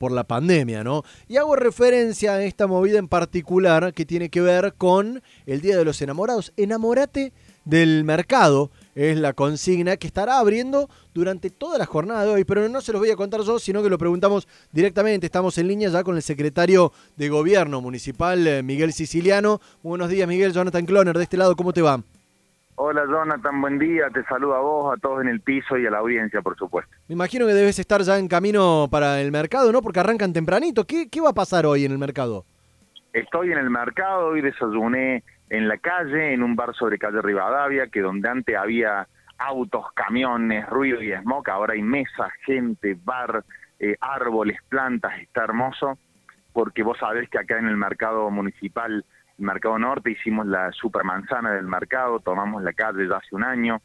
por la pandemia, ¿no? Y hago referencia a esta movida en particular que tiene que ver con el Día de los Enamorados. Enamórate del mercado es la consigna que estará abriendo durante toda la jornada de hoy, pero no se los voy a contar yo, sino que lo preguntamos directamente. Estamos en línea ya con el secretario de Gobierno Municipal, eh, Miguel Siciliano. Buenos días, Miguel. Jonathan Cloner, de este lado, ¿cómo te va? Hola Jonathan, buen día, te saludo a vos, a todos en el piso y a la audiencia, por supuesto. Me imagino que debes estar ya en camino para el mercado, ¿no? Porque arrancan tempranito. ¿Qué, qué va a pasar hoy en el mercado? Estoy en el mercado, hoy desayuné en la calle, en un bar sobre calle Rivadavia, que donde antes había autos, camiones, ruido y smog, ahora hay mesas, gente, bar, eh, árboles, plantas, está hermoso, porque vos sabés que acá en el mercado municipal, mercado norte, hicimos la supermanzana del mercado, tomamos la calle ya hace un año,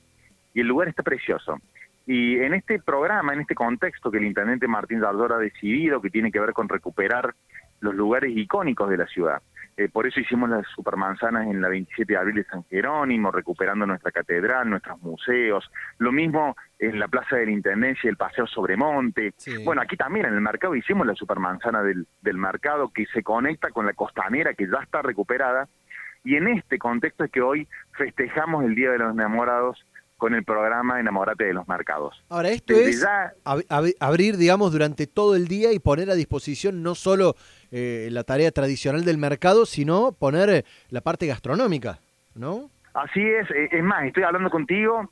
y el lugar está precioso. Y en este programa, en este contexto que el intendente Martín Dardor ha decidido, que tiene que ver con recuperar los lugares icónicos de la ciudad, eh, por eso hicimos las supermanzanas en la 27 de abril de San Jerónimo, recuperando nuestra catedral, nuestros museos. Lo mismo en la Plaza de la Intendencia, el Paseo Sobremonte. Bueno, aquí también en el mercado hicimos la supermanzana del, del mercado que se conecta con la costanera que ya está recuperada. Y en este contexto es que hoy festejamos el Día de los Enamorados con el programa Enamorate de los Mercados. Ahora, esto es abrir, digamos, durante todo el día y poner a disposición no solo eh, la tarea tradicional del mercado, sino poner eh, la parte gastronómica, ¿no? Así es, eh, es más, estoy hablando contigo,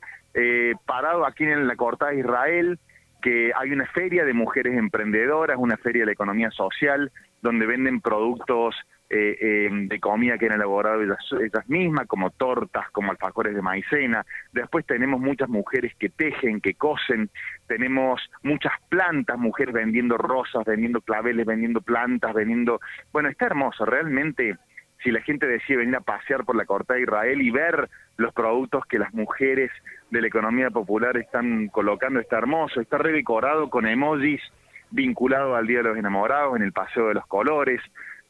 parado aquí en la Cortada de Israel, que hay una feria de mujeres emprendedoras, una feria de la economía social, donde venden productos eh, eh, de comida que han elaborado ellas, mismas, como tortas, como alfajores de maicena. Después tenemos muchas mujeres que tejen, que cosen, tenemos muchas plantas, mujeres vendiendo rosas, vendiendo claveles, vendiendo plantas, vendiendo... Bueno, está hermoso, realmente si la gente decide venir a pasear por la corta de Israel y ver los productos que las mujeres de la economía popular están colocando, está hermoso, está redecorado con emojis vinculado al Día de los Enamorados en el Paseo de los Colores,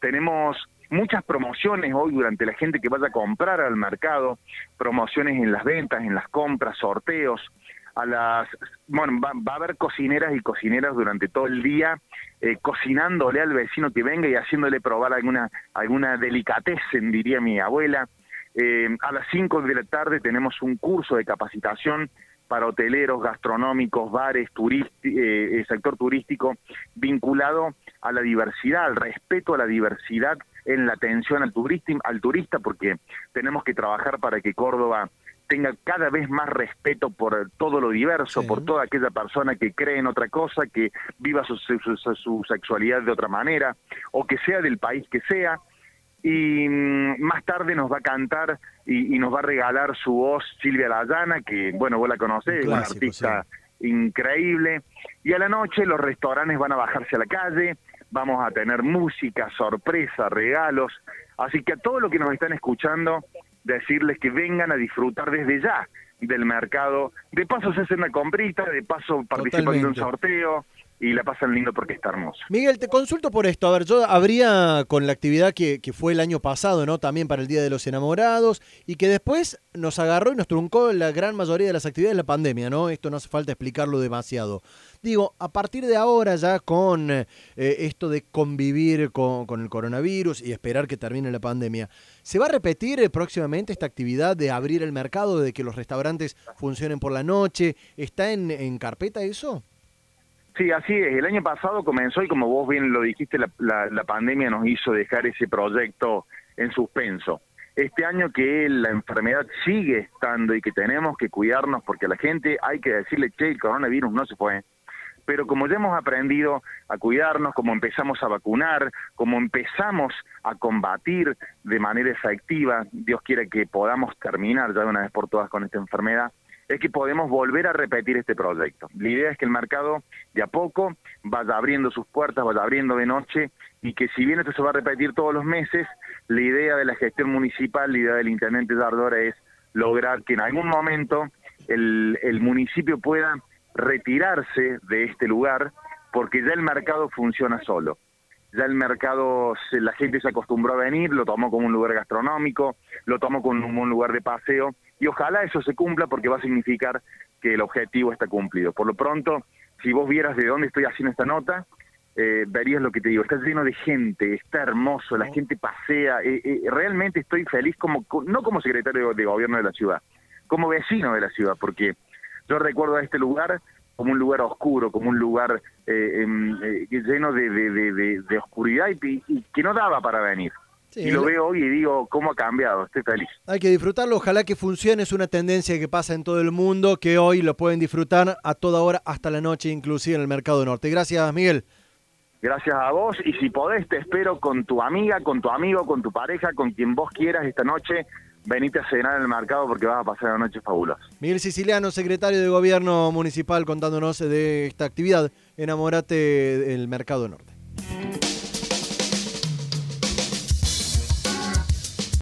tenemos muchas promociones hoy durante la gente que vaya a comprar al mercado, promociones en las ventas, en las compras, sorteos. A las, bueno, va, a haber cocineras y cocineras durante todo el día eh, cocinándole al vecino que venga y haciéndole probar alguna alguna delicatessen, diría mi abuela. Eh, a las 5 de la tarde tenemos un curso de capacitación para hoteleros, gastronómicos, bares, eh, sector turístico, vinculado a la diversidad, al respeto a la diversidad en la atención al al turista porque tenemos que trabajar para que Córdoba tenga cada vez más respeto por todo lo diverso, por toda aquella persona que cree en otra cosa, que viva su, su, sexualidad de otra manera, o que sea del país que sea. Y mm, más tarde nos va a cantar y, nos va a regalar su voz Silvia Layana, que, bueno, vos la conocés, una artista increíble. Y a la noche los restaurantes van a bajarse a la calle, vamos a tener música, sorpresa, regalos. Así que a todos los que nos están escuchando, decirles que vengan a disfrutar desde ya del mercado. De paso se hacen una comprita, de paso participan de un sorteo y la pasan lindo porque está hermoso. Miguel, te consulto por esto. A ver, yo habría con la actividad que, fue el año pasado, ¿no? También para el Día de los Enamorados y que después nos agarró y nos truncó la gran mayoría de las actividades de la pandemia, ¿no? Esto no hace falta explicarlo demasiado. Digo, a partir de ahora ya con eh, esto de convivir con, con, el coronavirus y esperar que termine la pandemia, ¿se va a repetir próximamente esta actividad de abrir el mercado, de que los restaurantes funcionen por la noche? ¿Está en carpeta eso? Sí, así es. El año pasado comenzó y como vos bien lo dijiste, la, la, pandemia nos hizo dejar ese proyecto en suspenso. Este año que la enfermedad sigue estando y que tenemos que cuidarnos porque la gente hay que decirle, che, el coronavirus no se fue. Pero como ya hemos aprendido a cuidarnos, como empezamos a vacunar, como empezamos a combatir de manera efectiva, Dios quiere que podamos terminar ya de una vez por todas con esta enfermedad, es que podemos volver a repetir este proyecto. La idea es que el mercado de a poco vaya abriendo sus puertas, vaya abriendo de noche y que si bien esto se va a repetir todos los meses, la idea de la gestión municipal, la idea del intendente Dardora es lograr que en algún momento el, el municipio pueda retirarse de este lugar porque ya el mercado funciona solo ya el mercado, la gente se acostumbró a venir, lo tomó como un lugar gastronómico, lo tomó como un lugar de paseo y ojalá eso se cumpla porque va a significar que el objetivo está cumplido. Por lo pronto, si vos vieras de dónde estoy haciendo esta nota, eh, verías lo que te digo, está lleno de gente, está hermoso, la gente pasea, eh, eh, realmente estoy feliz como, no como secretario de gobierno de la ciudad, como vecino de la ciudad, porque yo recuerdo a este lugar como un lugar oscuro, como un lugar em, lleno de, oscuridad y, que no daba para venir. Y lo veo hoy y digo, ¿cómo ha cambiado? Estoy feliz. Hay que disfrutarlo, ojalá que funcione, es una tendencia que pasa en todo el mundo, que hoy lo pueden disfrutar a toda hora, hasta la noche, inclusive en el Mercado Norte. Gracias, Miguel. Gracias a vos y si podés te espero con tu amiga, con tu amigo, con tu pareja, con quien vos quieras esta noche. Venite a cenar en el mercado porque vas a pasar una noche fabulosa. Miguel Siciliano, secretario de Gobierno Municipal, contándonos de esta actividad Enamorate del Mercado Norte.